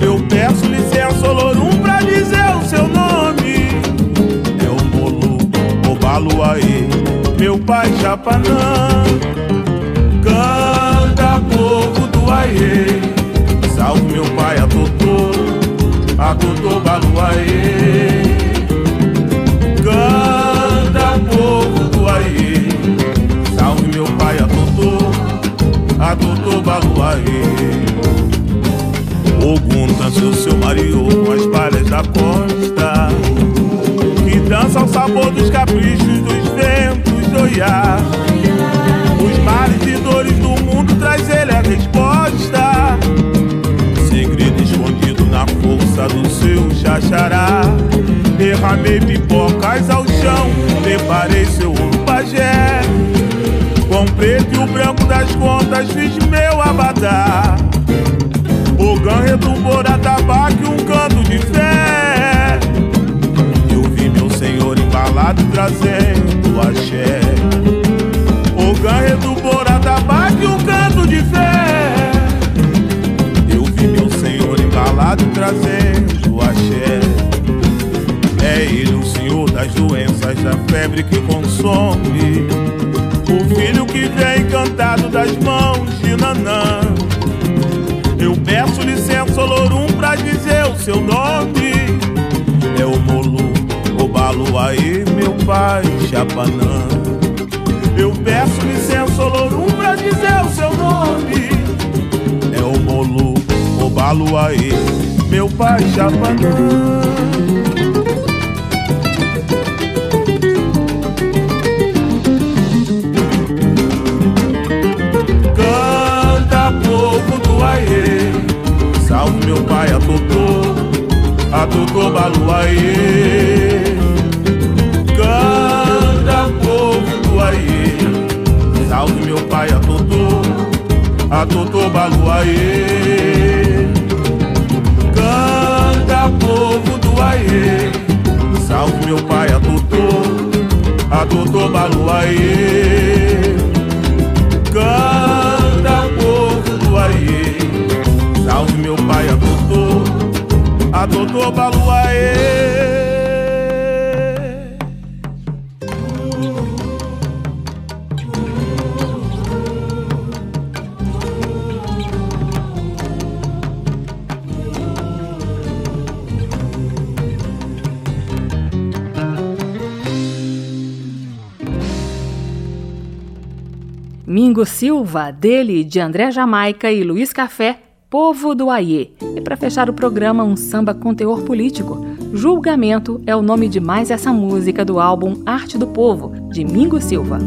Eu peço licença, Olorum, pra dizer o seu nome. Eu molo, o Baluaí, meu pai, Chapanã. Canta, povo do Aie, a Totô Baluaê. Canta, povo do Aie, salve meu pai, a Totô, a Totô Baluaê. Ogum dança o seu marido com as palhas da costa, que dança ao sabor dos caprichos dos ventos de Oiá. Derramei pipocas ao chão, preparei seu urubagé. Com preto e o branco das contas fiz meu abadá. O retumbou na tabaco e um canto de fé. Eu vi meu senhor embalado trazendo axé. O ganho do tabaco e um canto de fé. Eu vi meu senhor embalado trazendo das doenças, da febre que consome. O filho que vem encantado das mãos de Nanã. Eu peço licença, Olorum, pra dizer o seu nome. É o Molu, o Baluaí, meu pai, Chapanã. Eu peço licença, Olorum, pra dizer o seu nome. É o Molu, o Baluaí, meu pai Chapanã. Meu pai, a Totô, a Totô Baluaê. Canta, povo do Aie, salve meu pai, a Totô, a Totô Baluaê. Canta, povo do Aie, salve meu pai, a Totô, a Totô Baluaê. Totô Baluaê. Mingo Silva, dele, de André Jamaica e Luiz Café, Povo do Aie. Para fechar o programa, um samba com teor político. Julgamento é o nome de mais essa música do álbum Arte do Povo, de Mingo Silva.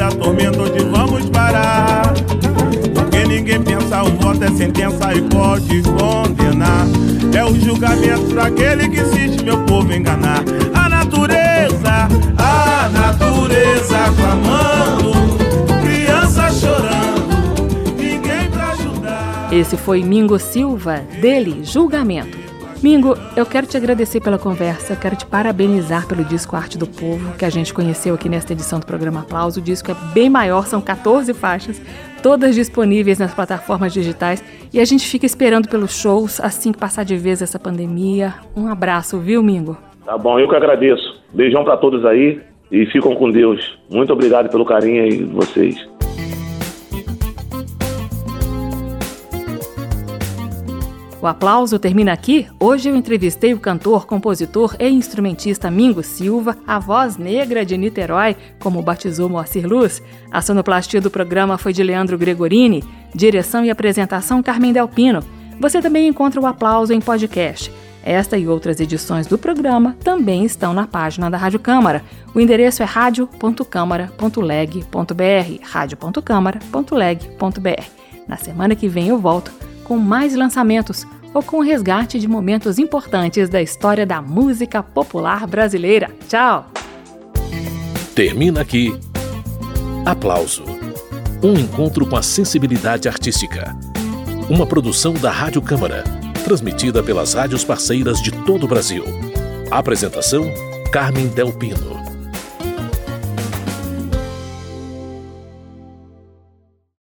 Orienta a vida, tormenta onde vamos parar. Porque ninguém pensa, o voto é sentença e pode condenar. É o julgamento para aquele que insiste, meu povo, enganar. A natureza, a natureza clamando, criança chorando, ninguém pra ajudar. Esse foi Mingo Silva, dele, Julgamento. Mingo, eu quero te agradecer pela conversa, quero te parabenizar pelo disco Arte do Povo, que a gente conheceu aqui nesta edição do programa Aplauso. O disco é bem maior, são 14 faixas, todas disponíveis nas plataformas digitais. E a gente fica esperando pelos shows assim que passar de vez essa pandemia. Um abraço, viu, Mingo? Tá bom, eu que agradeço. Beijão para todos aí e ficam com Deus. Muito obrigado pelo carinho aí de vocês. O aplauso termina aqui. Hoje eu entrevistei o cantor, compositor e instrumentista Mingo Silva, a voz negra de Niterói, como batizou Moacir Luz. A sonoplastia do programa foi de Leandro Gregorini, direção e apresentação Carmen Delpino. Você também encontra o aplauso em podcast. Esta e outras edições do programa também estão na página da Rádio Câmara. O endereço é radio.câmara.leg.br, radio.câmara.leg.br. Na semana que vem eu volto com mais lançamentos ou com o resgate de momentos importantes da história da música popular brasileira. Tchau! Termina aqui. Aplauso. Um encontro com a sensibilidade artística. Uma produção da Rádio Câmara, transmitida pelas rádios parceiras de todo o Brasil. Apresentação: Carmen Del Pino.